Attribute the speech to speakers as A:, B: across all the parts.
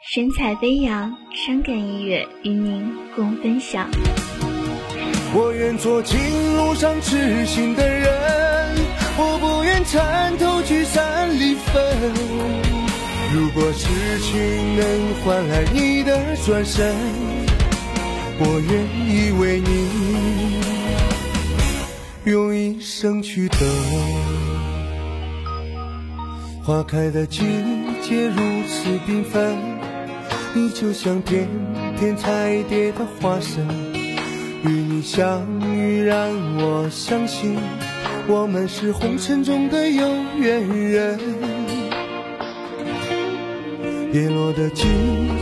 A: 神采飞扬，伤感音乐与您共分享。
B: 我愿做情路上痴心的人，我不愿参透聚散离分。如果痴情能换来你的转身，我愿意为你用一生去等。花开的季节如此缤纷，你就像片片彩蝶的化身。与你相遇，让我相信我们是红尘中的有缘人。叶落的季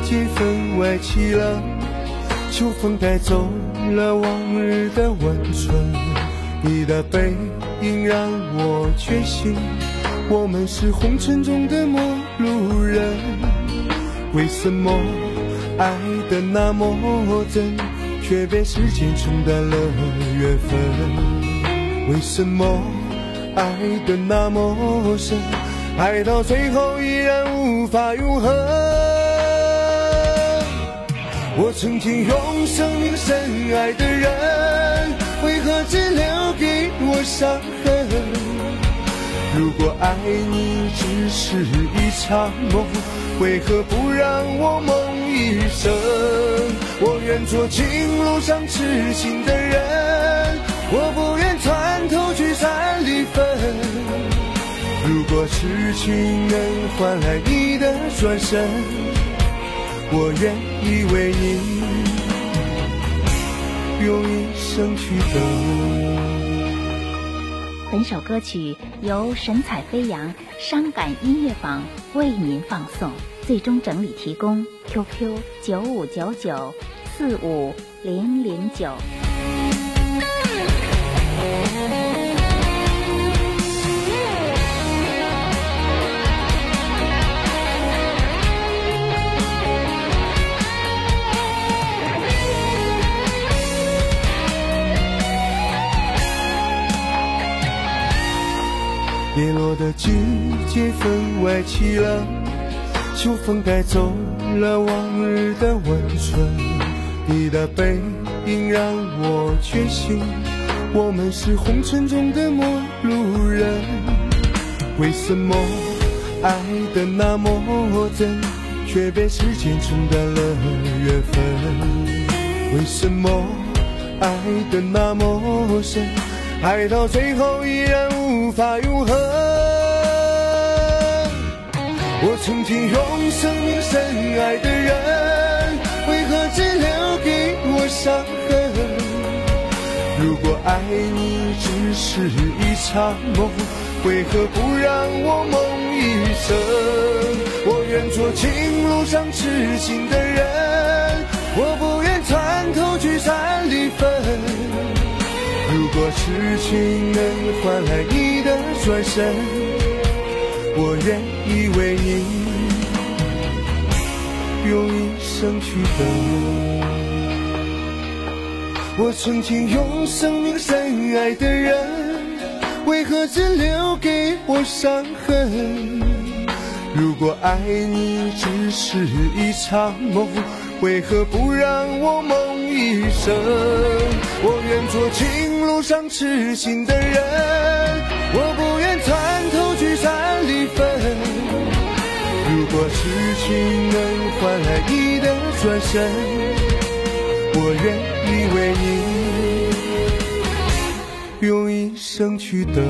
B: 节，分外凄冷，秋风带走了往日的温存。你的背影让我确信，我们是红尘中的陌路人。为什么爱的那么真？却被时间冲淡了缘分。为什么爱的那么深，爱到最后依然无法永恒？我曾经用生命深爱的人，为何只留给我伤痕？如果爱你只是一场梦，为何不让我梦一生？我愿做情路上痴心的人，我不愿参透聚散离分。如果痴情能换来你的转身，我愿意为你用一生去等。
C: 本首歌曲由神采飞扬伤感音乐坊为您放送。最终整理提供 QQ 九五九九四五零零九。
B: 叶落的季节分外凄冷。秋风带走了往日的温存，你的背影让我确信，我们是红尘中的陌路人。为什么爱的那么真，却被时间冲淡了缘分？为什么爱的那么深，爱到最后依然无法永恒？我曾经用生命深爱的人，为何只留给我伤痕？如果爱你只是一场梦，为何不让我梦一生？我愿做情路上痴心的人，痴情能换来你的转身。我愿意为你用一生去等。我曾经用生命深爱的人，为何只留给我伤痕？如果爱你只是一场梦，为何不让我梦一生？我愿做情路上痴心的人，我不愿参透聚散离分。如果痴情能换来你的转身，我愿意为你用一生去等。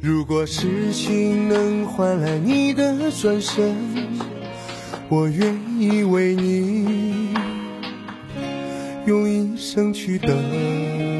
B: 如果痴情能换来你的转身，我愿意为你用一生去等。